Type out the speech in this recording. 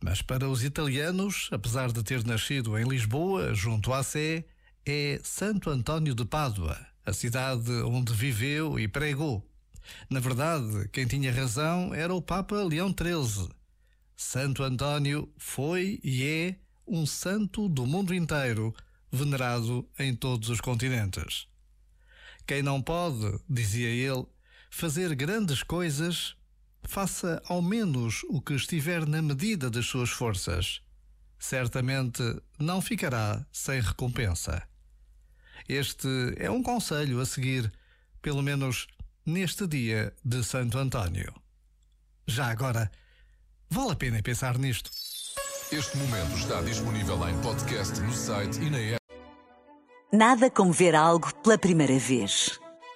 mas para os italianos, apesar de ter nascido em Lisboa, junto à Sé, é Santo António de Pádua, a cidade onde viveu e pregou. Na verdade, quem tinha razão era o Papa Leão XIII. Santo António foi e é um santo do mundo inteiro, venerado em todos os continentes. Quem não pode, dizia ele, fazer grandes coisas faça ao menos o que estiver na medida das suas forças. Certamente não ficará sem recompensa. Este é um conselho a seguir, pelo menos neste dia de Santo Antônio. Já agora, vale a pena pensar nisto. Este momento está disponível em podcast no site e na app. Nada como ver algo pela primeira vez.